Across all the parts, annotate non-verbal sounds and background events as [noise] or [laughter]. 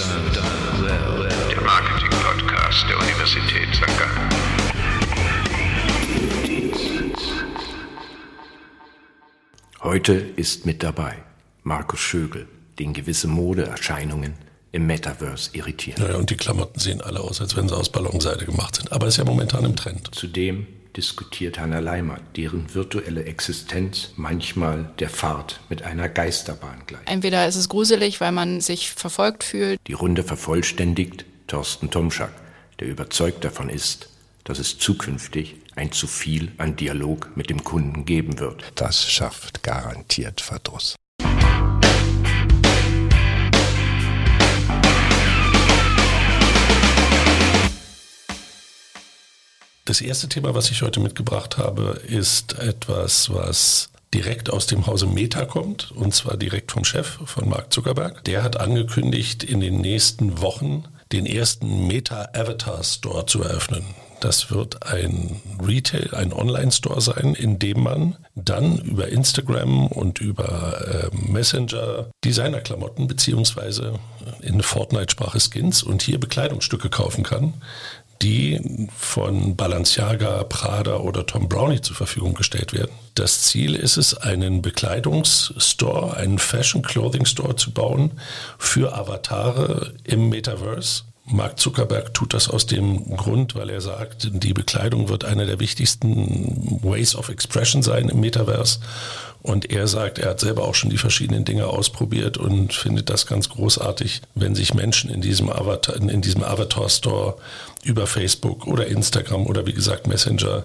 Der Marketing-Podcast der Universität St. Gallen. Heute ist mit dabei Markus Schögel, den gewisse Modeerscheinungen im Metaverse irritieren. Naja, und die Klamotten sehen alle aus, als wenn sie aus Ballonseide gemacht sind. Aber ist ja momentan im Trend. Zudem diskutiert Hanna Leimer, deren virtuelle Existenz manchmal der Fahrt mit einer Geisterbahn gleicht. Entweder ist es gruselig, weil man sich verfolgt fühlt. Die Runde vervollständigt Thorsten Tomschak, der überzeugt davon ist, dass es zukünftig ein zu viel an Dialog mit dem Kunden geben wird. Das schafft garantiert Verdruss. Das erste Thema, was ich heute mitgebracht habe, ist etwas, was direkt aus dem Hause Meta kommt, und zwar direkt vom Chef von Mark Zuckerberg. Der hat angekündigt, in den nächsten Wochen den ersten Meta Avatar Store zu eröffnen. Das wird ein Retail, ein Online-Store sein, in dem man dann über Instagram und über äh, Messenger Designerklamotten beziehungsweise in Fortnite-Sprache Skins und hier Bekleidungsstücke kaufen kann, die von Balenciaga, Prada oder Tom Brownie zur Verfügung gestellt werden. Das Ziel ist es, einen Bekleidungsstore, einen Fashion Clothing Store zu bauen für Avatare im Metaverse. Mark Zuckerberg tut das aus dem Grund, weil er sagt, die Bekleidung wird einer der wichtigsten Ways of Expression sein im Metaverse. Und er sagt, er hat selber auch schon die verschiedenen Dinge ausprobiert und findet das ganz großartig, wenn sich Menschen in diesem Avatar, in diesem Avatar Store über Facebook oder Instagram oder wie gesagt Messenger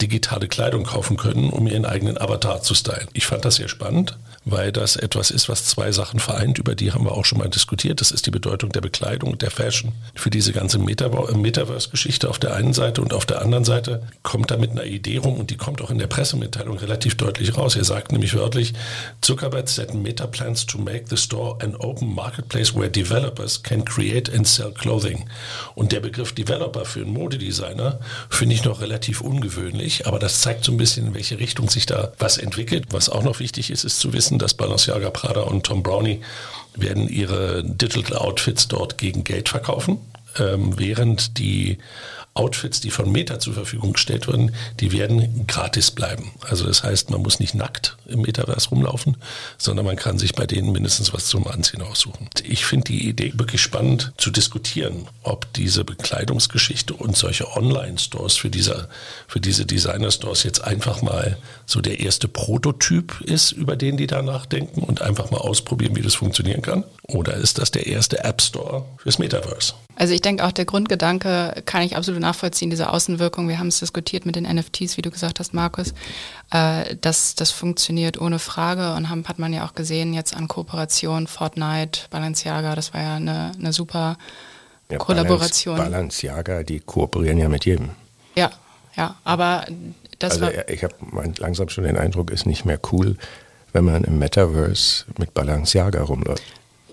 digitale Kleidung kaufen können, um ihren eigenen Avatar zu stylen. Ich fand das sehr spannend, weil das etwas ist, was zwei Sachen vereint, über die haben wir auch schon mal diskutiert. Das ist die Bedeutung der Bekleidung der Fashion für diese ganze Metaverse-Geschichte auf der einen Seite und auf der anderen Seite kommt da mit einer Idee rum und die kommt auch in der Pressemitteilung relativ deutlich raus. Er sagt nämlich wörtlich, Zuckerberg said Meta plans to make the store an open marketplace where developers can create and sell clothing. Und der Begriff Developer für einen Modedesigner finde ich noch relativ ungewöhnlich, aber das zeigt so ein bisschen, in welche Richtung sich da was entwickelt. Was auch noch wichtig ist, ist zu wissen, dass Balenciaga, Prada und Tom Brownie werden ihre Digital Outfits dort gegen Geld verkaufen, ähm, während die Outfits, die von Meta zur Verfügung gestellt werden, die werden gratis bleiben. Also das heißt, man muss nicht nackt im Metaverse rumlaufen, sondern man kann sich bei denen mindestens was zum Anziehen aussuchen. Ich finde die Idee wirklich spannend zu diskutieren, ob diese Bekleidungsgeschichte und solche Online-Stores für diese, für diese Designer-Stores jetzt einfach mal so der erste Prototyp ist, über den die da nachdenken und einfach mal ausprobieren, wie das funktionieren kann. Oder ist das der erste App Store fürs Metaverse? Also ich denke auch der Grundgedanke kann ich absolut nachvollziehen, diese Außenwirkung. Wir haben es diskutiert mit den NFTs, wie du gesagt hast, Markus. Äh, das, das funktioniert ohne Frage und haben, hat man ja auch gesehen jetzt an Kooperation, Fortnite, Balenciaga, das war ja eine, eine super Ja, Kollaboration. Balenciaga, die kooperieren ja mit jedem. Ja, ja, aber das also war... ich habe langsam schon den Eindruck, ist nicht mehr cool, wenn man im Metaverse mit Balenciaga rumläuft.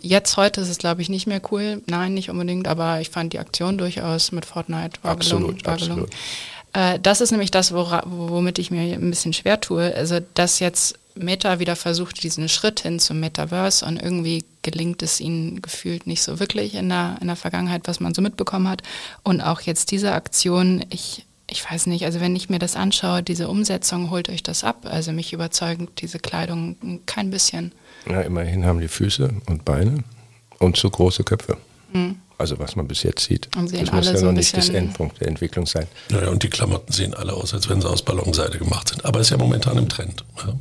Jetzt heute ist es, glaube ich, nicht mehr cool. Nein, nicht unbedingt, aber ich fand die Aktion durchaus mit Fortnite war Absolut, gelungen. War absolut. gelungen. Äh, das ist nämlich das, wora, womit ich mir ein bisschen schwer tue. Also, dass jetzt Meta wieder versucht, diesen Schritt hin zum Metaverse und irgendwie gelingt es ihnen gefühlt nicht so wirklich in der, in der Vergangenheit, was man so mitbekommen hat. Und auch jetzt diese Aktion, ich, ich weiß nicht, also wenn ich mir das anschaue, diese Umsetzung, holt euch das ab. Also mich überzeugt diese Kleidung kein bisschen. Ja, immerhin haben die Füße und Beine und zu große Köpfe. Also was man bis jetzt sieht. Das muss ja so noch nicht das Endpunkt der Entwicklung sein. Naja, und die Klamotten sehen alle aus, als wenn sie aus Ballonseide gemacht sind. Aber ist ja momentan im Trend. Ja.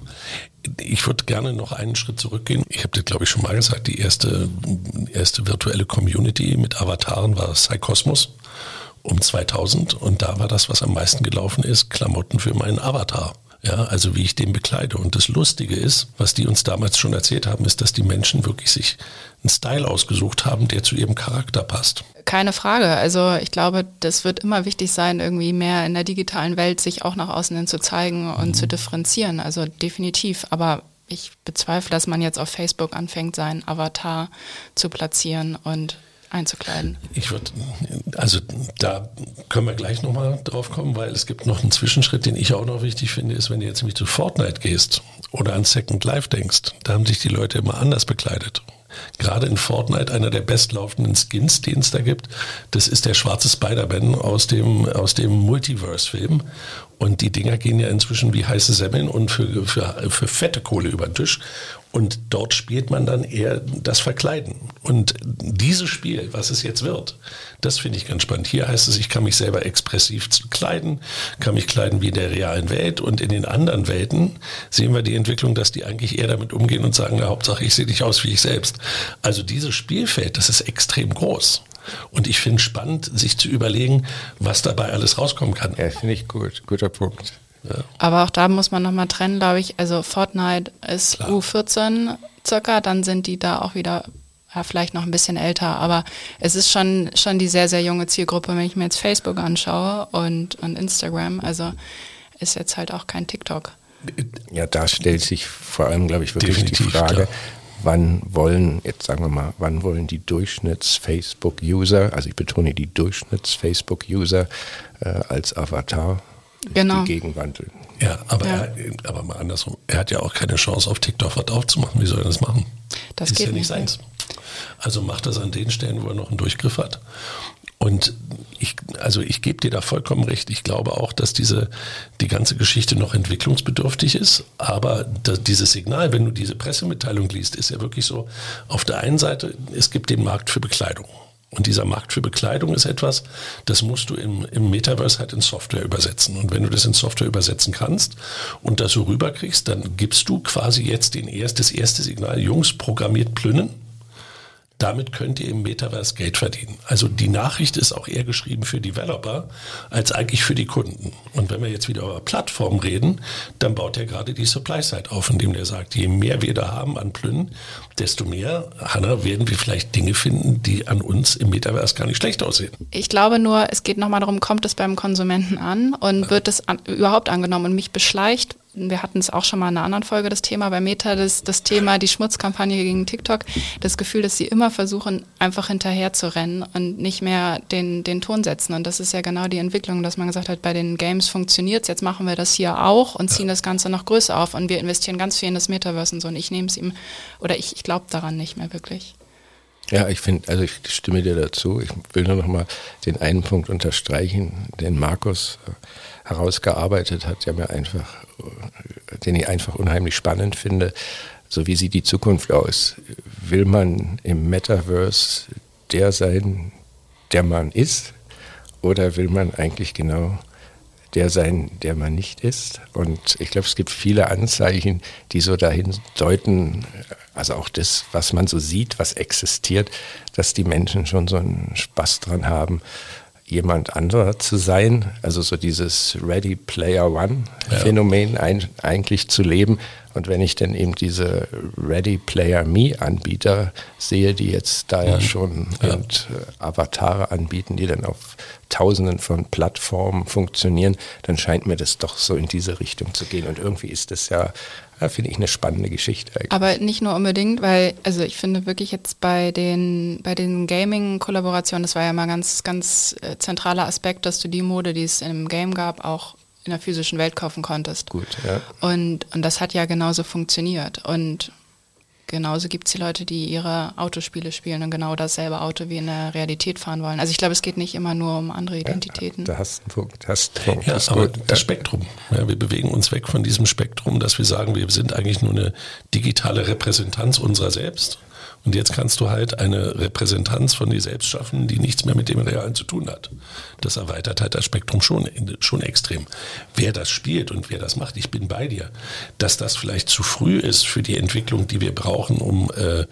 Ich würde gerne noch einen Schritt zurückgehen. Ich habe das, glaube ich, schon mal gesagt, die erste, erste virtuelle Community mit Avataren war Psychosmos um 2000. Und da war das, was am meisten gelaufen ist, Klamotten für meinen Avatar. Ja, also wie ich den bekleide. Und das Lustige ist, was die uns damals schon erzählt haben, ist, dass die Menschen wirklich sich einen Style ausgesucht haben, der zu ihrem Charakter passt. Keine Frage. Also ich glaube, das wird immer wichtig sein, irgendwie mehr in der digitalen Welt sich auch nach außen hin zu zeigen und zu differenzieren. Also definitiv. Aber ich bezweifle, dass man jetzt auf Facebook anfängt, seinen Avatar zu platzieren und einzukleiden. Ich würde, also da können wir gleich nochmal drauf kommen, weil es gibt noch einen Zwischenschritt, den ich auch noch wichtig finde, ist, wenn du jetzt nämlich zu Fortnite gehst oder an Second Life denkst, da haben sich die Leute immer anders bekleidet. gerade in Fortnite einer der bestlaufenden Skins, den es da gibt. Das ist der schwarze Spider-Man aus dem, aus dem Multiverse-Film. Und die Dinger gehen ja inzwischen wie heiße Semmeln und für, für, für fette Kohle über den Tisch. Und dort spielt man dann eher das Verkleiden. Und dieses Spiel, was es jetzt wird, das finde ich ganz spannend. Hier heißt es, ich kann mich selber expressiv kleiden, kann mich kleiden wie in der realen Welt. Und in den anderen Welten sehen wir die Entwicklung, dass die eigentlich eher damit umgehen und sagen, na, Hauptsache ich sehe nicht aus wie ich selbst. Also dieses Spielfeld, das ist extrem groß. Und ich finde spannend, sich zu überlegen, was dabei alles rauskommen kann. Ja, finde ich gut. Guter Punkt. Ja. Aber auch da muss man nochmal trennen, glaube ich. Also Fortnite ist Klar. U14 circa, dann sind die da auch wieder ja, vielleicht noch ein bisschen älter, aber es ist schon, schon die sehr, sehr junge Zielgruppe, wenn ich mir jetzt Facebook anschaue und, und Instagram. Also ist jetzt halt auch kein TikTok. Ja, da stellt sich vor allem, glaube ich, wirklich Definitiv, die Frage, klar wann wollen, jetzt sagen wir mal, wann wollen die Durchschnitts-Facebook-User, also ich betone die Durchschnitts-Facebook-User äh, als Avatar genau. die Gegenwandel. Ja, aber, ja. Er, aber mal andersrum, er hat ja auch keine Chance auf TikTok was aufzumachen. Wie soll er das machen? Das ist ja nicht seins. Also macht das an den Stellen, wo er noch einen Durchgriff hat. Und ich, also ich gebe dir da vollkommen recht. Ich glaube auch, dass diese, die ganze Geschichte noch entwicklungsbedürftig ist. Aber das, dieses Signal, wenn du diese Pressemitteilung liest, ist ja wirklich so, auf der einen Seite, es gibt den Markt für Bekleidung. Und dieser Markt für Bekleidung ist etwas, das musst du im, im Metaverse halt in Software übersetzen. Und wenn du das in Software übersetzen kannst und das so rüberkriegst, dann gibst du quasi jetzt den erst, das erste Signal, Jungs, programmiert Plünnen damit könnt ihr im Metaverse Geld verdienen. Also die Nachricht ist auch eher geschrieben für Developer als eigentlich für die Kunden. Und wenn wir jetzt wieder über Plattformen reden, dann baut er gerade die Supply-Side auf, indem der sagt, je mehr wir da haben an Plünnen, desto mehr, Hanna, werden wir vielleicht Dinge finden, die an uns im Metaverse gar nicht schlecht aussehen. Ich glaube nur, es geht nochmal darum, kommt es beim Konsumenten an und wird es an, überhaupt angenommen und mich beschleicht wir hatten es auch schon mal in einer anderen Folge, das Thema bei Meta, das, das Thema, die Schmutzkampagne gegen TikTok, das Gefühl, dass sie immer versuchen, einfach hinterher zu rennen und nicht mehr den, den Ton setzen. Und das ist ja genau die Entwicklung, dass man gesagt hat, bei den Games funktioniert es, jetzt machen wir das hier auch und ziehen das Ganze noch größer auf und wir investieren ganz viel in das Metaverse und so. Und ich nehme es ihm, oder ich, ich glaube daran nicht mehr wirklich. Ja, ich finde, also ich stimme dir dazu. Ich will nur noch mal den einen Punkt unterstreichen, den Markus äh, herausgearbeitet hat, der mir einfach, den ich einfach unheimlich spannend finde. So wie sieht die Zukunft aus? Will man im Metaverse der sein, der man ist? Oder will man eigentlich genau der sein, der man nicht ist? Und ich glaube, es gibt viele Anzeichen, die so dahin deuten, also auch das, was man so sieht, was existiert, dass die Menschen schon so einen Spaß dran haben, jemand anderer zu sein, also so dieses Ready Player One Phänomen ein, eigentlich zu leben. Und wenn ich dann eben diese Ready Player Me Anbieter sehe, die jetzt da ja mhm. schon ja. Und, äh, Avatare anbieten, die dann auf tausenden von Plattformen funktionieren, dann scheint mir das doch so in diese Richtung zu gehen. Und irgendwie ist das ja ja, finde ich eine spannende Geschichte. Eigentlich. Aber nicht nur unbedingt, weil, also ich finde wirklich jetzt bei den, bei den Gaming-Kollaborationen, das war ja mal ganz, ganz äh, zentraler Aspekt, dass du die Mode, die es im Game gab, auch in der physischen Welt kaufen konntest. Gut, ja. Und, und das hat ja genauso funktioniert. Und genauso gibt es die Leute, die ihre Autospiele spielen und genau dasselbe Auto wie in der Realität fahren wollen. Also ich glaube, es geht nicht immer nur um andere Identitäten. Ja, da hast du einen Punkt. Hast einen Punkt. Ja, das aber gut. das Spektrum. Ja, wir bewegen uns weg von diesem Spektrum, dass wir sagen, wir sind eigentlich nur eine digitale Repräsentanz unserer selbst. Und jetzt kannst du halt eine Repräsentanz von dir selbst schaffen, die nichts mehr mit dem Realen zu tun hat. Das erweitert halt das Spektrum schon, schon extrem. Wer das spielt und wer das macht, ich bin bei dir. Dass das vielleicht zu früh ist für die Entwicklung, die wir brauchen, um äh,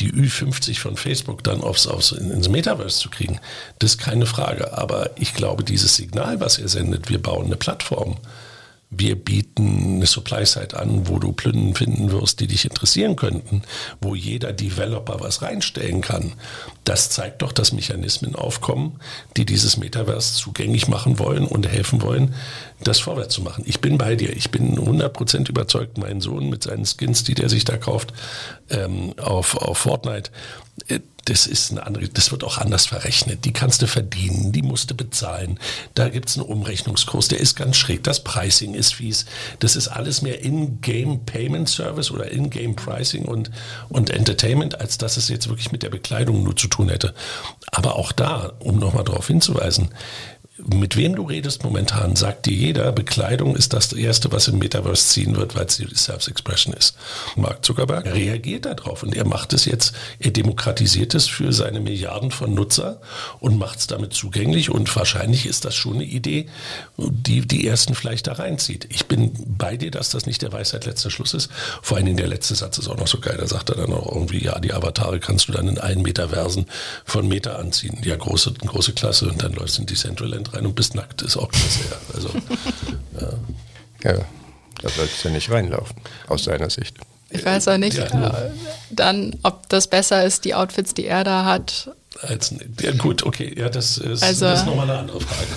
die Ü50 von Facebook dann aufs, aufs, ins Metaverse zu kriegen, das ist keine Frage. Aber ich glaube, dieses Signal, was er sendet, wir bauen eine Plattform, wir bieten eine Supply-Side an, wo du Plünden finden wirst, die dich interessieren könnten, wo jeder Developer was reinstellen kann. Das zeigt doch, dass Mechanismen aufkommen, die dieses Metaverse zugänglich machen wollen und helfen wollen, das vorwärts zu machen. Ich bin bei dir. Ich bin 100% überzeugt, mein Sohn mit seinen Skins, die der sich da kauft, ähm, auf, auf Fortnite, äh, das ist eine andere, das wird auch anders verrechnet. Die kannst du verdienen, die musst du bezahlen. Da gibt es einen Umrechnungskurs, der ist ganz schräg. Das Pricing ist fies. Das ist alles mehr In-Game Payment Service oder In-Game Pricing und, und Entertainment, als dass es jetzt wirklich mit der Bekleidung nur zu tun hätte. Aber auch da, um nochmal darauf hinzuweisen, mit wem du redest momentan, sagt dir jeder, Bekleidung ist das Erste, was im Metaverse ziehen wird, weil es die Self-Expression ist. Mark Zuckerberg reagiert darauf und er macht es jetzt, er demokratisiert es für seine Milliarden von Nutzer und macht es damit zugänglich und wahrscheinlich ist das schon eine Idee, die die Ersten vielleicht da reinzieht. Ich bin bei dir, dass das nicht der Weisheit letzter Schluss ist. Vor allen Dingen der letzte Satz ist auch noch so geil, da sagt er dann auch irgendwie, ja, die Avatare kannst du dann in allen Metaversen von Meta anziehen. Ja, große, große Klasse und dann läufst du in Decentraland rein und bist nackt, ist auch klasse. Ja. Also, [laughs] ja. ja, da sollst du nicht reinlaufen, aus seiner Sicht. Ich weiß auch nicht, ja. äh, dann, ob das besser ist, die Outfits, die er da hat. Als, ja, gut, okay, ja, das ist, also, das ist nochmal eine andere Frage.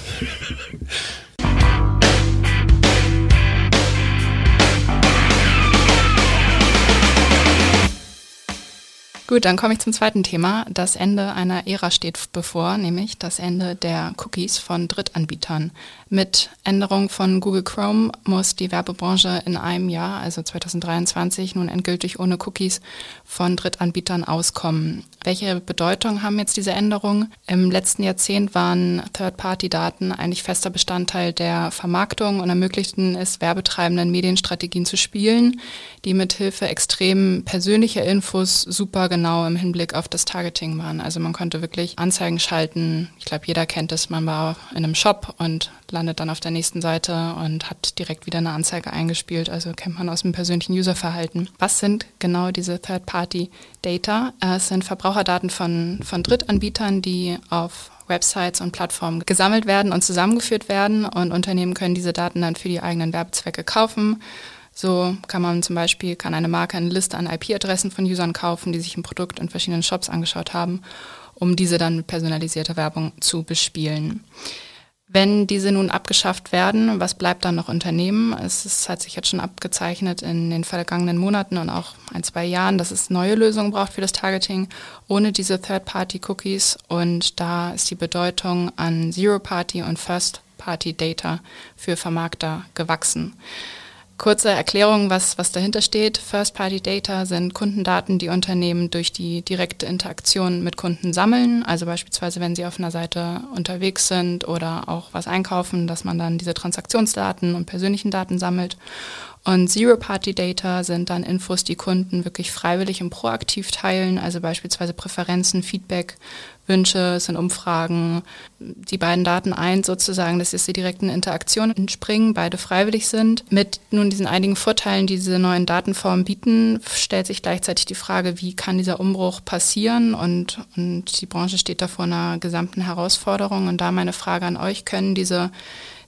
Gut, dann komme ich zum zweiten Thema. Das Ende einer Ära steht bevor, nämlich das Ende der Cookies von Drittanbietern. Mit Änderung von Google Chrome muss die Werbebranche in einem Jahr, also 2023, nun endgültig ohne Cookies von Drittanbietern auskommen. Welche Bedeutung haben jetzt diese Änderungen? Im letzten Jahrzehnt waren Third-Party-Daten eigentlich fester Bestandteil der Vermarktung und ermöglichten es Werbetreibenden Medienstrategien zu spielen, die mithilfe extrem persönlicher Infos super genau im Hinblick auf das Targeting waren. Also man konnte wirklich Anzeigen schalten. Ich glaube, jeder kennt es. Man war in einem Shop und landet dann auf der nächsten Seite und hat direkt wieder eine Anzeige eingespielt. Also kennt man aus dem persönlichen Userverhalten. Was sind genau diese Third-Party-Data? Es sind Verbraucherdaten von, von Drittanbietern, die auf Websites und Plattformen gesammelt werden und zusammengeführt werden und Unternehmen können diese Daten dann für die eigenen Werbezwecke kaufen. So kann man zum Beispiel, kann eine Marke eine Liste an IP-Adressen von Usern kaufen, die sich ein Produkt in verschiedenen Shops angeschaut haben, um diese dann mit personalisierter Werbung zu bespielen. Wenn diese nun abgeschafft werden, was bleibt dann noch Unternehmen? Es ist, hat sich jetzt schon abgezeichnet in den vergangenen Monaten und auch ein, zwei Jahren, dass es neue Lösungen braucht für das Targeting ohne diese Third-Party-Cookies. Und da ist die Bedeutung an Zero-Party und First-Party-Data für Vermarkter gewachsen. Kurze Erklärung, was, was dahinter steht. First-Party-Data sind Kundendaten, die Unternehmen durch die direkte Interaktion mit Kunden sammeln. Also beispielsweise, wenn sie auf einer Seite unterwegs sind oder auch was einkaufen, dass man dann diese Transaktionsdaten und persönlichen Daten sammelt. Und Zero-Party-Data sind dann Infos, die Kunden wirklich freiwillig und proaktiv teilen, also beispielsweise Präferenzen, Feedback, Wünsche, es sind Umfragen. Die beiden Daten eins sozusagen, dass jetzt die direkten Interaktionen entspringen, beide freiwillig sind. Mit nun diesen einigen Vorteilen, die diese neuen Datenformen bieten, stellt sich gleichzeitig die Frage, wie kann dieser Umbruch passieren? Und, und die Branche steht da vor einer gesamten Herausforderung. Und da meine Frage an euch, können diese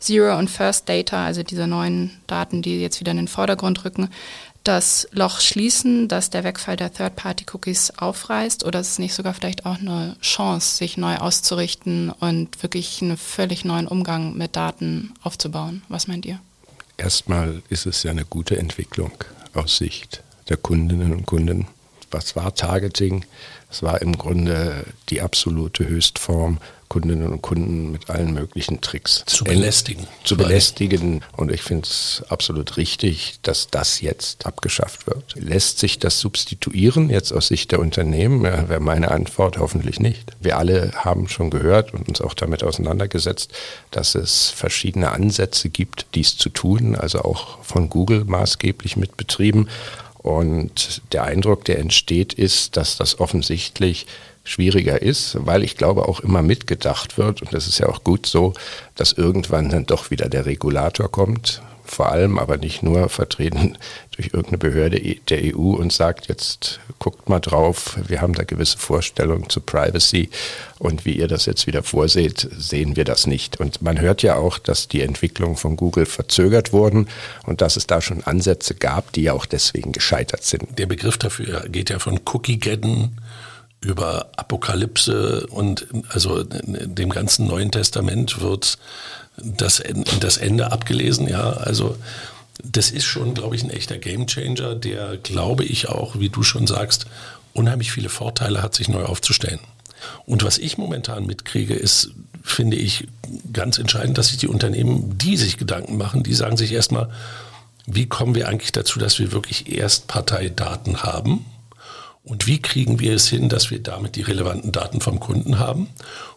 Zero und First Data, also diese neuen Daten, die jetzt wieder in den Vordergrund rücken, das Loch schließen, dass der Wegfall der Third-Party-Cookies aufreißt oder ist es nicht sogar vielleicht auch eine Chance, sich neu auszurichten und wirklich einen völlig neuen Umgang mit Daten aufzubauen? Was meint ihr? Erstmal ist es ja eine gute Entwicklung aus Sicht der Kundinnen und Kunden. Was war Targeting? Es war im Grunde die absolute Höchstform Kundinnen und Kunden mit allen möglichen Tricks zu belästigen. Zu belästigen. Und ich finde es absolut richtig, dass das jetzt abgeschafft wird. Lässt sich das substituieren jetzt aus Sicht der Unternehmen? Ja, Wäre meine Antwort hoffentlich nicht. Wir alle haben schon gehört und uns auch damit auseinandergesetzt, dass es verschiedene Ansätze gibt, dies zu tun, also auch von Google maßgeblich mitbetrieben. Und der Eindruck, der entsteht, ist, dass das offensichtlich schwieriger ist, weil ich glaube auch immer mitgedacht wird, und das ist ja auch gut so, dass irgendwann dann doch wieder der Regulator kommt, vor allem aber nicht nur vertreten durch irgendeine Behörde der EU und sagt, jetzt guckt mal drauf, wir haben da gewisse Vorstellungen zu Privacy und wie ihr das jetzt wieder vorseht, sehen wir das nicht. Und man hört ja auch, dass die Entwicklungen von Google verzögert wurden und dass es da schon Ansätze gab, die ja auch deswegen gescheitert sind. Der Begriff dafür geht ja von Cookie-Getten über Apokalypse und also dem ganzen Neuen Testament wird das, das Ende abgelesen. Ja, also das ist schon, glaube ich, ein echter Gamechanger, der, glaube ich, auch, wie du schon sagst, unheimlich viele Vorteile hat, sich neu aufzustellen. Und was ich momentan mitkriege, ist, finde ich, ganz entscheidend, dass sich die Unternehmen, die sich Gedanken machen, die sagen sich erstmal, wie kommen wir eigentlich dazu, dass wir wirklich Erstparteidaten haben? Und wie kriegen wir es hin, dass wir damit die relevanten Daten vom Kunden haben?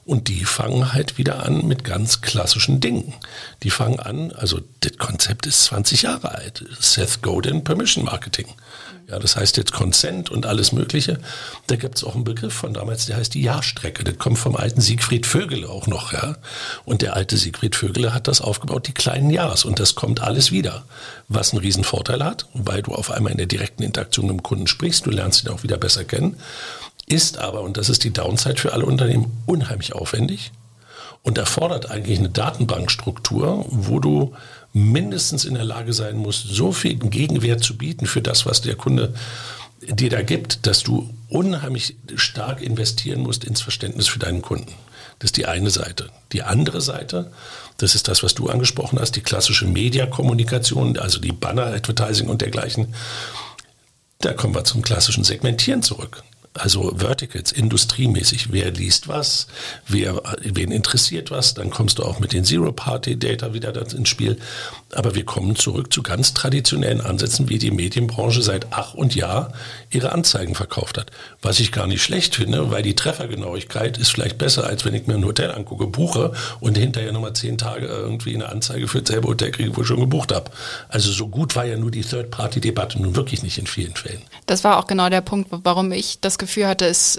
Und die fangen halt wieder an mit ganz klassischen Dingen. Die fangen an, also das Konzept ist 20 Jahre alt. Seth Godin Permission Marketing. Ja, das heißt jetzt Consent und alles Mögliche. Da gibt es auch einen Begriff von damals, der heißt die Jahrstrecke. Das kommt vom alten Siegfried Vögele auch noch, ja. Und der alte Siegfried Vögele hat das aufgebaut, die kleinen Jahres. Und das kommt alles wieder. Was einen riesen Vorteil hat, weil du auf einmal in der direkten Interaktion mit dem Kunden sprichst, du lernst ihn auch wieder besser kennen. Ist aber, und das ist die Downside für alle Unternehmen, unheimlich aufwendig und erfordert eigentlich eine Datenbankstruktur, wo du mindestens in der Lage sein musst, so viel Gegenwert zu bieten für das, was der Kunde dir da gibt, dass du unheimlich stark investieren musst ins Verständnis für deinen Kunden. Das ist die eine Seite. Die andere Seite, das ist das, was du angesprochen hast, die klassische Mediakommunikation, also die Banner-Advertising und dergleichen. Da kommen wir zum klassischen Segmentieren zurück also Verticals, industriemäßig. Wer liest was? Wer, wen interessiert was? Dann kommst du auch mit den Zero-Party-Data wieder ins Spiel. Aber wir kommen zurück zu ganz traditionellen Ansätzen, wie die Medienbranche seit Ach und Jahr ihre Anzeigen verkauft hat. Was ich gar nicht schlecht finde, weil die Treffergenauigkeit ist vielleicht besser, als wenn ich mir ein Hotel angucke, buche und hinterher nochmal zehn Tage irgendwie eine Anzeige für dasselbe Hotel kriege, wo ich schon gebucht habe. Also so gut war ja nur die Third-Party-Debatte nun wirklich nicht in vielen Fällen. Das war auch genau der Punkt, warum ich das Gefühl hatte, es,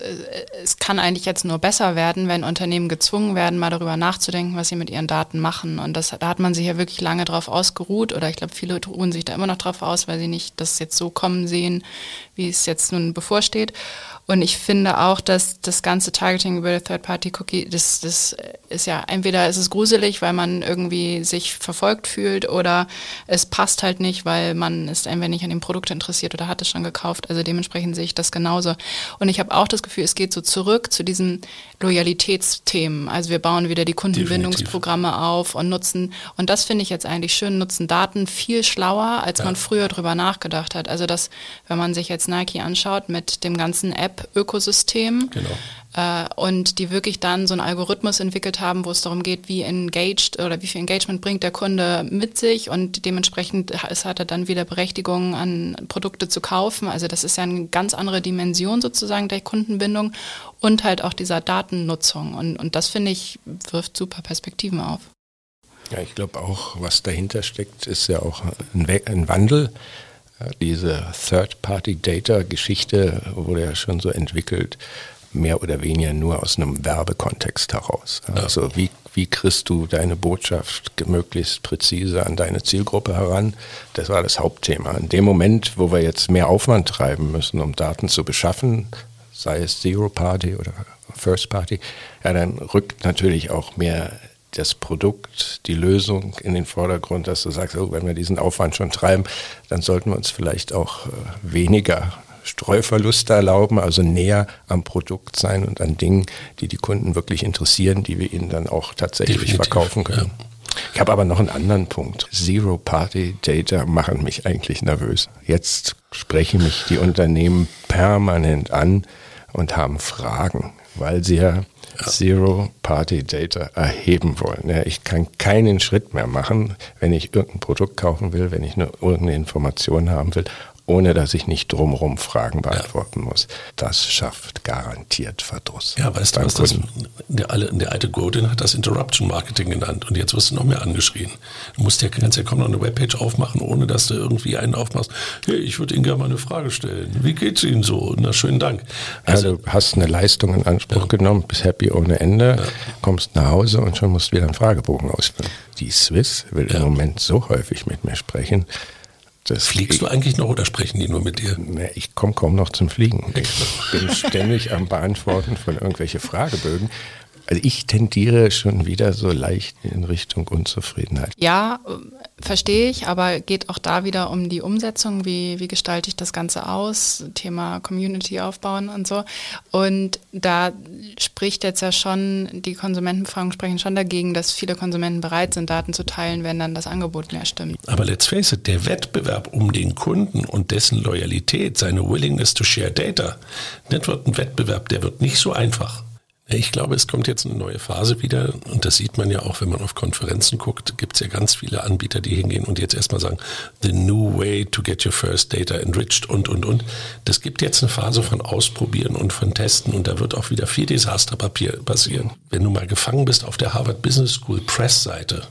es kann eigentlich jetzt nur besser werden, wenn Unternehmen gezwungen werden, mal darüber nachzudenken, was sie mit ihren Daten machen. Und das, da hat man sich ja wirklich lange drauf ausgeruht oder ich glaube, viele ruhen sich da immer noch drauf aus, weil sie nicht das jetzt so kommen sehen, wie es jetzt nun bevorsteht. Und ich finde auch, dass das ganze Targeting über Third-Party-Cookie, das, das ist ja, entweder ist es gruselig, weil man irgendwie sich verfolgt fühlt oder es passt halt nicht, weil man ist ein wenig an dem Produkt interessiert oder hat es schon gekauft. Also dementsprechend sehe ich das genauso. Und ich habe auch das Gefühl, es geht so zurück zu diesen Loyalitätsthemen. Also wir bauen wieder die Kundenbindungsprogramme Definitiv. auf und nutzen, und das finde ich jetzt eigentlich schön, nutzen Daten viel schlauer, als ja. man früher drüber nachgedacht hat. Also dass, wenn man sich jetzt Nike anschaut mit dem ganzen App-Ökosystem, genau und die wirklich dann so einen Algorithmus entwickelt haben, wo es darum geht, wie engaged oder wie viel Engagement bringt der Kunde mit sich und dementsprechend hat er dann wieder Berechtigung an Produkte zu kaufen. Also das ist ja eine ganz andere Dimension sozusagen der Kundenbindung und halt auch dieser Datennutzung und, und das finde ich wirft super Perspektiven auf. Ja, ich glaube auch, was dahinter steckt, ist ja auch ein, We ein Wandel. Diese Third-Party-Data-Geschichte wurde ja schon so entwickelt, mehr oder weniger nur aus einem Werbekontext heraus. Also wie, wie kriegst du deine Botschaft möglichst präzise an deine Zielgruppe heran? Das war das Hauptthema. In dem Moment, wo wir jetzt mehr Aufwand treiben müssen, um Daten zu beschaffen, sei es Zero Party oder First Party, ja, dann rückt natürlich auch mehr das Produkt, die Lösung in den Vordergrund, dass du sagst, oh, wenn wir diesen Aufwand schon treiben, dann sollten wir uns vielleicht auch äh, weniger Streuverluste erlauben, also näher am Produkt sein und an Dingen, die die Kunden wirklich interessieren, die wir ihnen dann auch tatsächlich Definitiv, verkaufen können. Ja. Ich habe aber noch einen anderen Punkt. Zero-Party-Data machen mich eigentlich nervös. Jetzt sprechen mich die Unternehmen permanent an und haben Fragen, weil sie ja Zero-Party-Data erheben wollen. Ja, ich kann keinen Schritt mehr machen, wenn ich irgendein Produkt kaufen will, wenn ich eine, irgendeine Information haben will ohne dass ich nicht drumherum Fragen beantworten ja. muss. Das schafft garantiert Verdruss. Ja, weißt du, was das, der, der, alte Godin hat das Interruption Marketing genannt und jetzt wirst du noch mehr angeschrien. Du musst ja, kannst ja kaum noch eine Webpage aufmachen, ohne dass du irgendwie einen aufmachst. Hey, ich würde Ihnen gerne mal eine Frage stellen. Wie geht's Ihnen so? Na, schönen Dank. Also, ja, du hast eine Leistung in Anspruch ja. genommen, bist happy ohne Ende, kommst nach Hause und schon musst du wieder einen Fragebogen ausfüllen. Die Swiss will im Moment so häufig mit mir sprechen. Das Fliegst du eigentlich noch oder sprechen die nur mit dir? Ne, ich komme kaum noch zum Fliegen. Ich [laughs] bin ständig am Beantworten von irgendwelchen Fragebögen. Also ich tendiere schon wieder so leicht in Richtung Unzufriedenheit. Ja, verstehe ich, aber geht auch da wieder um die Umsetzung, wie, wie gestalte ich das Ganze aus, Thema Community aufbauen und so. Und da spricht jetzt ja schon, die Konsumentenfragen sprechen schon dagegen, dass viele Konsumenten bereit sind, Daten zu teilen, wenn dann das Angebot mehr stimmt. Aber let's face it, der Wettbewerb um den Kunden und dessen Loyalität, seine Willingness to share data, das wird ein Wettbewerb, der wird nicht so einfach. Ich glaube, es kommt jetzt eine neue Phase wieder und das sieht man ja auch, wenn man auf Konferenzen guckt, gibt es ja ganz viele Anbieter, die hingehen und jetzt erstmal sagen, the new way to get your first data enriched und, und, und. Das gibt jetzt eine Phase von Ausprobieren und von Testen und da wird auch wieder viel Desasterpapier passieren. Wenn du mal gefangen bist auf der Harvard Business School Press-Seite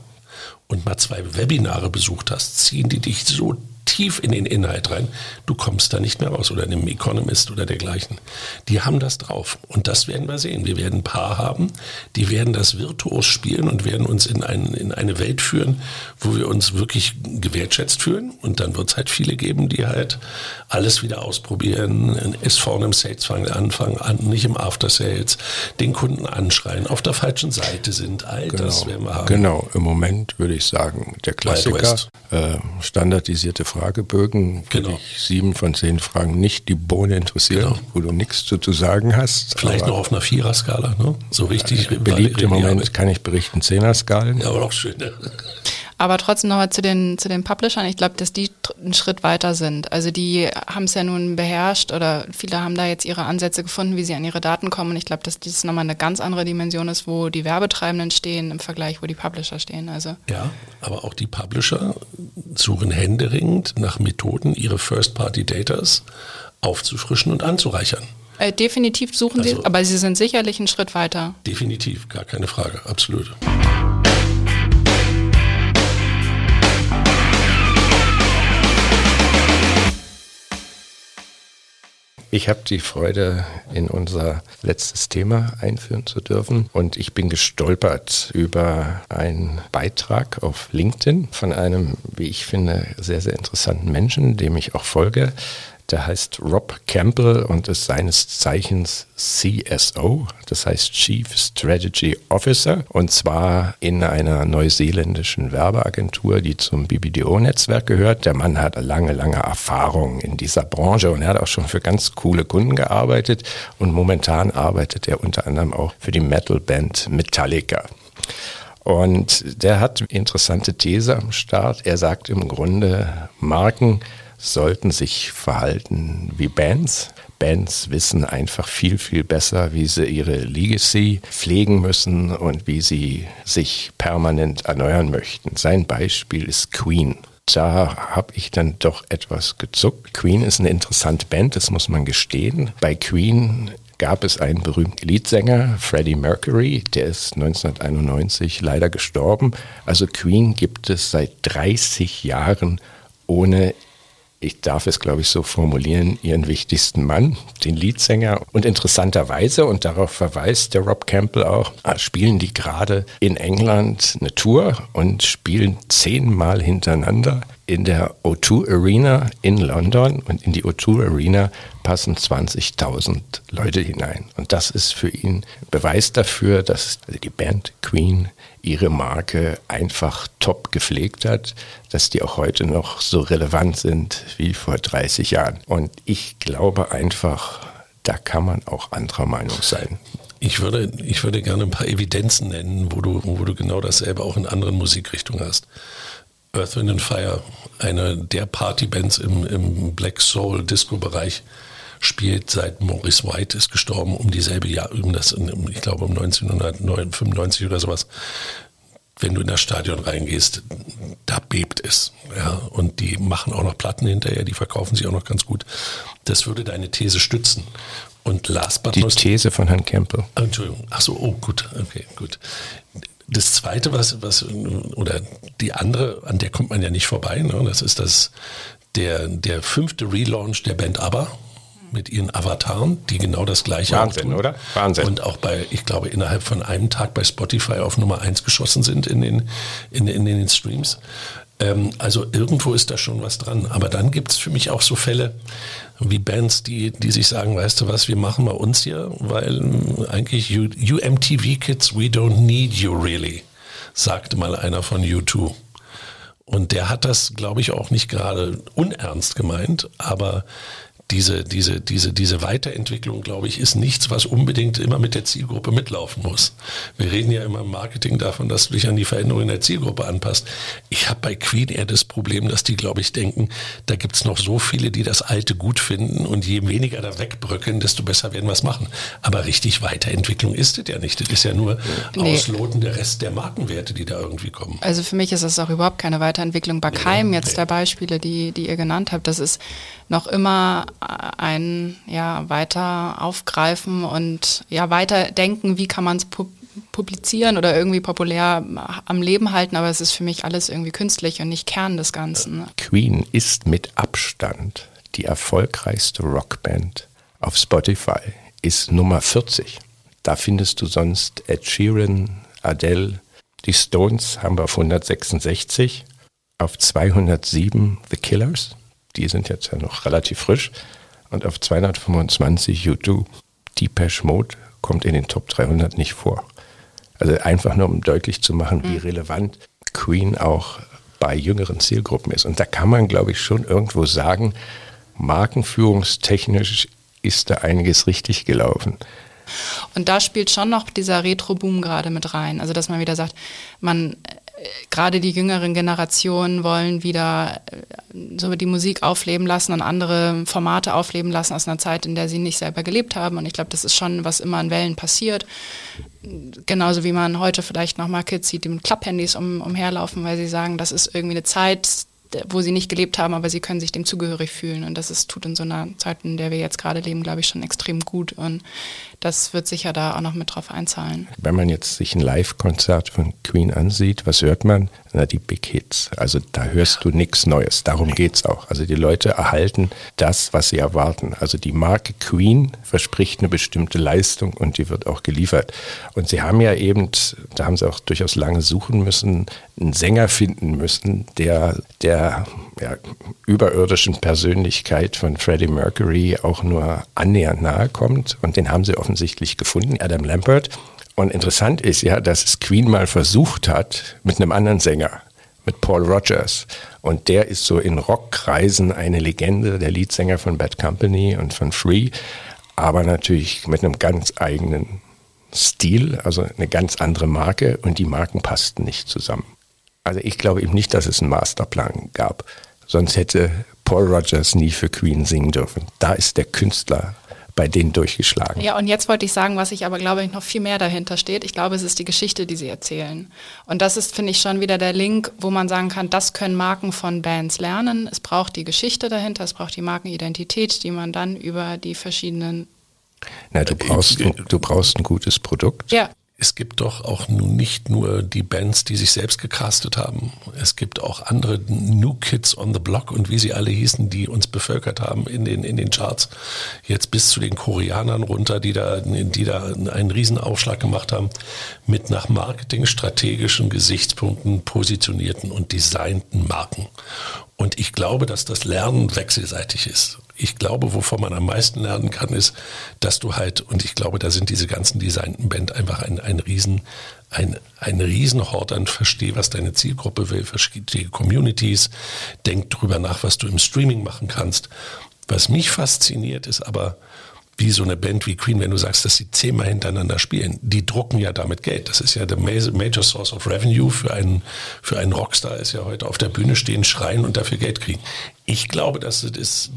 und mal zwei Webinare besucht hast, ziehen die dich so tief in den Inhalt rein, du kommst da nicht mehr raus oder in einem Economist oder dergleichen. Die haben das drauf und das werden wir sehen. Wir werden ein paar haben, die werden das virtuos spielen und werden uns in, ein, in eine Welt führen, wo wir uns wirklich gewertschätzt fühlen und dann wird es halt viele geben, die halt alles wieder ausprobieren, ist vorne im Sales anfangen an, nicht im After Sales, den Kunden anschreien, auf der falschen Seite sind, all genau, das werden wir haben. Genau, im Moment würde ich sagen, der Klassiker, äh, standardisierte Fragebögen, genau. sieben von zehn Fragen nicht die Bohne interessieren, genau. wo du nichts zu, zu sagen hast. Vielleicht noch auf einer Vierer-Skala, ne? So richtig. Ja, beliebt im Moment kann ich berichten, Zehner-Skalen. Ja, aber auch schön. Ne? Aber trotzdem nochmal zu den, zu den Publishern. Ich glaube, dass die einen Schritt weiter sind. Also die haben es ja nun beherrscht oder viele haben da jetzt ihre Ansätze gefunden, wie sie an ihre Daten kommen. Und ich glaube, dass das nochmal eine ganz andere Dimension ist, wo die Werbetreibenden stehen im Vergleich, wo die Publisher stehen. Also. Ja, aber auch die Publisher suchen händeringend nach Methoden, ihre First-Party-Datas aufzufrischen und anzureichern. Äh, definitiv suchen also, sie, aber sie sind sicherlich einen Schritt weiter. Definitiv, gar keine Frage, absolut. Ich habe die Freude, in unser letztes Thema einführen zu dürfen. Und ich bin gestolpert über einen Beitrag auf LinkedIn von einem, wie ich finde, sehr, sehr interessanten Menschen, dem ich auch folge. Der heißt Rob Campbell und ist seines Zeichens CSO, das heißt Chief Strategy Officer, und zwar in einer neuseeländischen Werbeagentur, die zum BBDO-Netzwerk gehört. Der Mann hat lange, lange Erfahrung in dieser Branche und er hat auch schon für ganz coole Kunden gearbeitet und momentan arbeitet er unter anderem auch für die Metal-Band Metallica. Und der hat interessante These am Start. Er sagt im Grunde, Marken sollten sich verhalten wie Bands. Bands wissen einfach viel, viel besser, wie sie ihre Legacy pflegen müssen und wie sie sich permanent erneuern möchten. Sein Beispiel ist Queen. Da habe ich dann doch etwas gezuckt. Queen ist eine interessante Band, das muss man gestehen. Bei Queen gab es einen berühmten Leadsänger, Freddie Mercury, der ist 1991 leider gestorben. Also Queen gibt es seit 30 Jahren ohne ich darf es, glaube ich, so formulieren, ihren wichtigsten Mann, den Leadsänger. Und interessanterweise, und darauf verweist der Rob Campbell auch, ah, spielen die gerade in England eine Tour und spielen zehnmal hintereinander in der O2 Arena in London. Und in die O2 Arena passen 20.000 Leute hinein. Und das ist für ihn Beweis dafür, dass die Band Queen ihre Marke einfach top gepflegt hat, dass die auch heute noch so relevant sind wie vor 30 Jahren. Und ich glaube einfach, da kann man auch anderer Meinung sein. Ich würde, ich würde gerne ein paar Evidenzen nennen, wo du, wo du genau dasselbe auch in anderen Musikrichtungen hast. Earth, Wind and Fire, eine der Partybands im, im Black Soul Disco Bereich, spielt seit Maurice White ist gestorben um dieselbe Jahr, um das, ich glaube um 1995 oder sowas. Wenn du in das Stadion reingehst, da bebt es. Ja, und die machen auch noch Platten hinterher, die verkaufen sich auch noch ganz gut. Das würde deine These stützen. Und last but Die These von Herrn Campbell. Entschuldigung. Ach so, oh, gut. Okay, gut. Das zweite, was, was, oder die andere, an der kommt man ja nicht vorbei, ne? das ist das, der, der fünfte Relaunch der Band ABBA mit ihren Avataren, die genau das gleiche Wahnsinn, oder? Wahnsinn. Und auch bei, ich glaube, innerhalb von einem Tag bei Spotify auf Nummer eins geschossen sind in den, in, in den Streams. Ähm, also irgendwo ist da schon was dran. Aber dann gibt es für mich auch so Fälle wie Bands, die, die sich sagen, weißt du was, wir machen mal uns hier, weil äh, eigentlich you, you MTV Kids, we don't need you really, sagte mal einer von U2. Und der hat das, glaube ich, auch nicht gerade unernst gemeint, aber diese, diese, diese, diese Weiterentwicklung, glaube ich, ist nichts, was unbedingt immer mit der Zielgruppe mitlaufen muss. Wir reden ja immer im Marketing davon, dass du dich an die Veränderungen der Zielgruppe anpasst. Ich habe bei Queen eher das Problem, dass die, glaube ich, denken, da gibt's noch so viele, die das Alte gut finden und je weniger da wegbröckeln, desto besser werden wir es machen. Aber richtig Weiterentwicklung ist es ja nicht. Das ist ja nur nee. Ausloten der Rest der Markenwerte, die da irgendwie kommen. Also für mich ist das auch überhaupt keine Weiterentwicklung. Bei keinem jetzt der Beispiele, die, die ihr genannt habt, das ist noch immer ein ja, weiter aufgreifen und ja weiter denken, wie kann man es pu publizieren oder irgendwie populär am Leben halten, aber es ist für mich alles irgendwie künstlich und nicht Kern des Ganzen. Queen ist mit Abstand die erfolgreichste Rockband auf Spotify, ist Nummer 40. Da findest du sonst Ed Sheeran, Adele, die Stones haben wir auf 166, auf 207 The Killers, die sind jetzt ja noch relativ frisch. Und auf 225 U2 Depeche Mode kommt in den Top 300 nicht vor. Also einfach nur, um deutlich zu machen, wie mhm. relevant Queen auch bei jüngeren Zielgruppen ist. Und da kann man, glaube ich, schon irgendwo sagen, markenführungstechnisch ist da einiges richtig gelaufen. Und da spielt schon noch dieser Retro-Boom gerade mit rein. Also, dass man wieder sagt, man gerade die jüngeren Generationen wollen wieder äh, so die Musik aufleben lassen und andere Formate aufleben lassen aus einer Zeit, in der sie nicht selber gelebt haben. Und ich glaube, das ist schon, was immer in Wellen passiert. Genauso wie man heute vielleicht nochmal Kids sieht, die mit Klapphandys um, umherlaufen, weil sie sagen, das ist irgendwie eine Zeit, wo sie nicht gelebt haben, aber sie können sich dem zugehörig fühlen. Und das ist, tut in so einer Zeit, in der wir jetzt gerade leben, glaube ich, schon extrem gut. Und das wird sicher da auch noch mit drauf einzahlen. Wenn man jetzt sich ein Live-Konzert von Queen ansieht, was hört man? Na, die Big Hits. Also da hörst du nichts Neues. Darum geht es auch. Also die Leute erhalten das, was sie erwarten. Also die Marke Queen verspricht eine bestimmte Leistung und die wird auch geliefert. Und sie haben ja eben, da haben sie auch durchaus lange suchen müssen, einen Sänger finden müssen, der der ja, überirdischen Persönlichkeit von Freddie Mercury auch nur annähernd nahe kommt. Und den haben sie offensichtlich gefunden, Adam Lambert. Und interessant ist ja, dass es Queen mal versucht hat mit einem anderen Sänger, mit Paul Rogers. Und der ist so in Rockkreisen eine Legende, der Leadsänger von Bad Company und von Free, aber natürlich mit einem ganz eigenen Stil, also eine ganz andere Marke und die Marken passten nicht zusammen. Also ich glaube eben nicht, dass es einen Masterplan gab. Sonst hätte Paul Rogers nie für Queen singen dürfen. Da ist der Künstler bei denen durchgeschlagen. Ja, und jetzt wollte ich sagen, was ich aber glaube ich noch viel mehr dahinter steht. Ich glaube, es ist die Geschichte, die sie erzählen. Und das ist, finde ich, schon wieder der Link, wo man sagen kann, das können Marken von Bands lernen. Es braucht die Geschichte dahinter, es braucht die Markenidentität, die man dann über die verschiedenen na, du brauchst, du brauchst ein gutes Produkt. Ja es gibt doch auch nun nicht nur die Bands, die sich selbst gecastet haben. Es gibt auch andere New Kids on the Block und wie sie alle hießen, die uns bevölkert haben in den, in den Charts. Jetzt bis zu den Koreanern runter, die da, die da einen Riesenaufschlag gemacht haben, mit nach marketingstrategischen Gesichtspunkten positionierten und designten Marken. Und ich glaube, dass das Lernen wechselseitig ist ich glaube, wovon man am meisten lernen kann, ist, dass du halt, und ich glaube, da sind diese ganzen designten Band einfach ein, ein Riesen, ein, ein Riesenhort an Versteh, was deine Zielgruppe will, versteh die Communities, denk drüber nach, was du im Streaming machen kannst. Was mich fasziniert, ist aber, wie so eine Band wie Queen, wenn du sagst, dass sie zehnmal hintereinander spielen, die drucken ja damit Geld. Das ist ja der Major Source of Revenue für einen, für einen Rockstar, ist ja heute auf der Bühne stehen, schreien und dafür Geld kriegen. Ich glaube, das ist,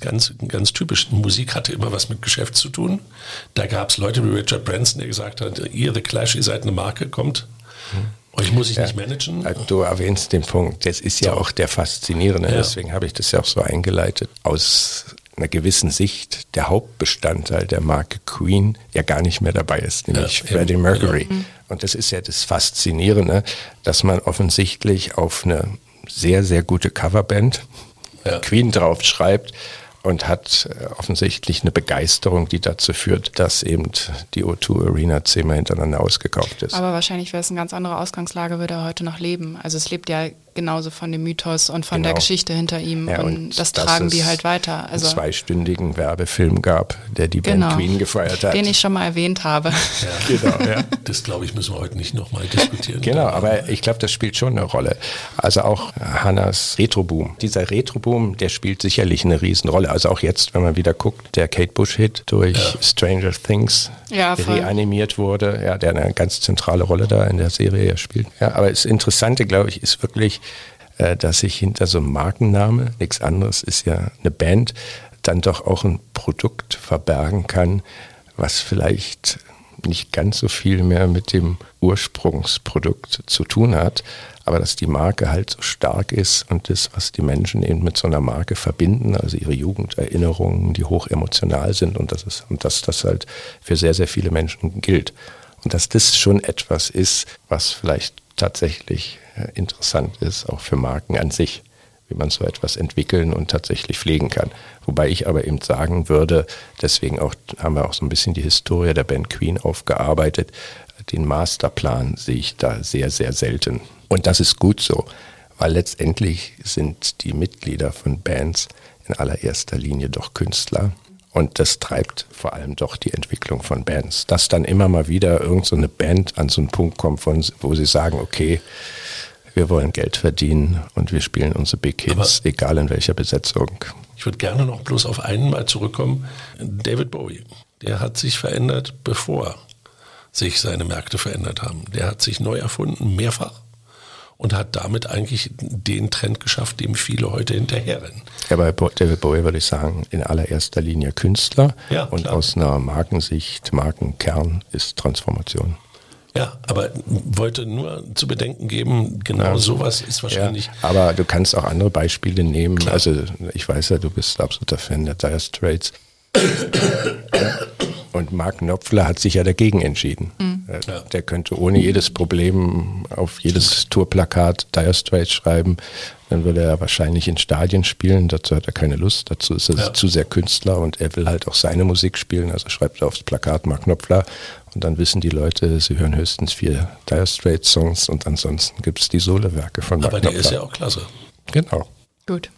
ganz, ganz typisch. Musik hatte immer was mit Geschäft zu tun. Da gab es Leute wie Richard Branson, der gesagt hat, ihr The Clash, ihr seid eine Marke, kommt. Euch muss ich ja, nicht managen. Du erwähnst den Punkt. Das ist ja auch der Faszinierende. Ja. Deswegen habe ich das ja auch so eingeleitet. Aus einer gewissen Sicht der Hauptbestandteil der Marke Queen ja gar nicht mehr dabei ist, nämlich ja, Freddie Mercury. Ja. Und das ist ja das Faszinierende, dass man offensichtlich auf eine sehr, sehr gute Coverband ja. Queen drauf schreibt und hat äh, offensichtlich eine Begeisterung, die dazu führt, dass eben die O2 Arena zehnmal hintereinander ausgekauft ist. Aber wahrscheinlich wäre es eine ganz andere Ausgangslage, würde er heute noch leben. Also es lebt ja genauso von dem Mythos und von der Genau. Geschichte hinter ihm Ja, und, das dass tragen die halt weiter. Also einen zweistündigen Werbefilm gab, der die genau, Band Queen gefeiert hat. den ich schon mal erwähnt habe. [laughs] genau, ja. Das glaube ich, müssen wir heute nicht nochmal diskutieren. Genau, aber ich glaube, das spielt schon eine Rolle. Also auch Hannas Retroboom. Dieser Retroboom, der spielt sicherlich eine Riesenrolle. Also auch jetzt, wenn man wieder guckt, der Kate Bush-Hit durch Stranger Things Ja, voll. reanimiert wurde, ja, der eine ganz zentrale Rolle da in der Serie ja spielt. Ja, aber das Interessante, glaube ich, ist wirklich, dass sich hinter so einem Markenname, nichts anderes ist ja eine Band, dann doch auch ein Produkt verbergen kann, was vielleicht nicht ganz so viel mehr mit dem Ursprungsprodukt zu tun hat, aber dass die Marke halt so stark ist und das, was die Menschen eben mit so einer Marke verbinden, also ihre Jugenderinnerungen, die hoch emotional sind und das ist, und dass das halt für sehr, sehr viele Menschen gilt. Und dass das schon etwas ist, was vielleicht tatsächlich äh, interessant ist, auch für Marken an sich wie man so etwas entwickeln und tatsächlich pflegen kann. Wobei ich aber eben sagen würde, deswegen auch, haben wir auch so ein bisschen die Historie der Band Queen aufgearbeitet, den Masterplan sehe ich da sehr, sehr selten. Und das ist gut so, weil letztendlich sind die Mitglieder von Bands in allererster Linie doch Künstler. Und das treibt vor allem doch die Entwicklung von Bands. Dass dann immer mal wieder irgendeine so eine Band an so einen Punkt kommt, wo sie sagen, okay, wir wollen Geld verdienen und wir spielen unsere Big Hits, egal in welcher Besetzung. Ich würde gerne noch bloß auf einen mal zurückkommen. David Bowie, der hat sich verändert, bevor sich seine Märkte verändert haben. Der hat sich neu erfunden, mehrfach. Und hat damit eigentlich den Trend geschafft, dem viele heute hinterherrennen. Ja, bei David Bowie würde ich sagen, in allererster Linie Künstler. Ja, und aus einer Markensicht, Markenkern ist Transformation. Ja, aber wollte nur zu bedenken geben, genau sowas ist wahrscheinlich. Ja, aber du kannst auch andere Beispiele nehmen. Klar. Also ich weiß ja, du bist absoluter Fan der Dire Straits. Und Mark Knopfler hat sich ja dagegen entschieden. Äh, Ja. Der könnte ohne jedes Problem auf jedes Tourplakat Dire Straits schreiben. Dann würde er wahrscheinlich in Stadien spielen. Dazu hat er keine Lust. Dazu ist er Ja. zu sehr Künstler und er will halt auch seine Musik spielen. Also schreibt er aufs Plakat Mark Knopfler. Und dann wissen die Leute, sie hören höchstens vier Dire Straits Songs und ansonsten gibt es die Solowerke von Mark aber der Knopfler. ist ja auch klasse. Genau. Gut.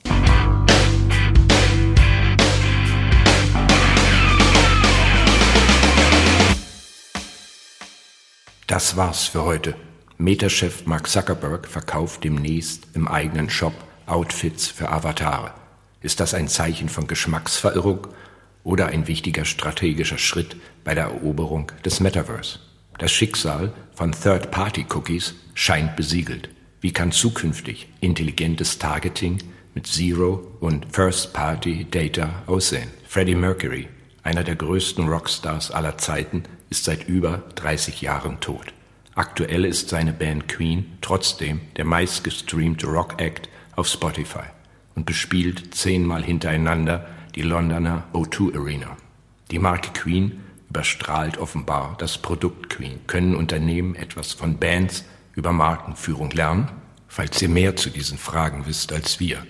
Das war's für heute. Metachef Mark Zuckerberg verkauft demnächst im eigenen Shop Outfits für Avatare. Ist das ein Zeichen von Geschmacksverirrung oder ein wichtiger strategischer Schritt bei der Eroberung des Metaverse? Das Schicksal von Third-Party-Cookies scheint besiegelt. Wie kann zukünftig intelligentes Targeting mit Zero- und First-Party-Data aussehen? Freddie Mercury, einer der größten Rockstars aller Zeiten, ist seit über 30 Jahren tot. Aktuell ist seine Band Queen trotzdem der meistgestreamte Rock-Act auf Spotify und bespielt zehnmal hintereinander die Londoner O2 Arena. Die Marke Queen überstrahlt offenbar das Produkt Queen. Können Unternehmen etwas von Bands über Markenführung lernen? Falls ihr mehr zu diesen Fragen wisst als wir,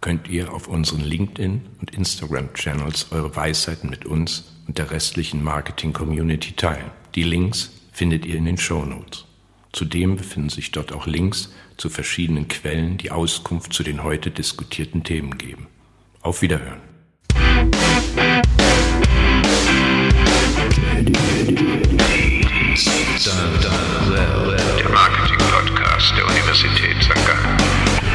könnt ihr auf unseren LinkedIn- und Instagram-Channels eure Weisheiten mit uns und der restlichen Marketing-Community teilen. Die Links findet ihr in den Show Notes. Zudem befinden sich dort auch Links zu verschiedenen Quellen, die Auskunft zu den heute diskutierten Themen geben. Auf Wiederhören. Der Marketing-Podcast der Universität St. Gallen.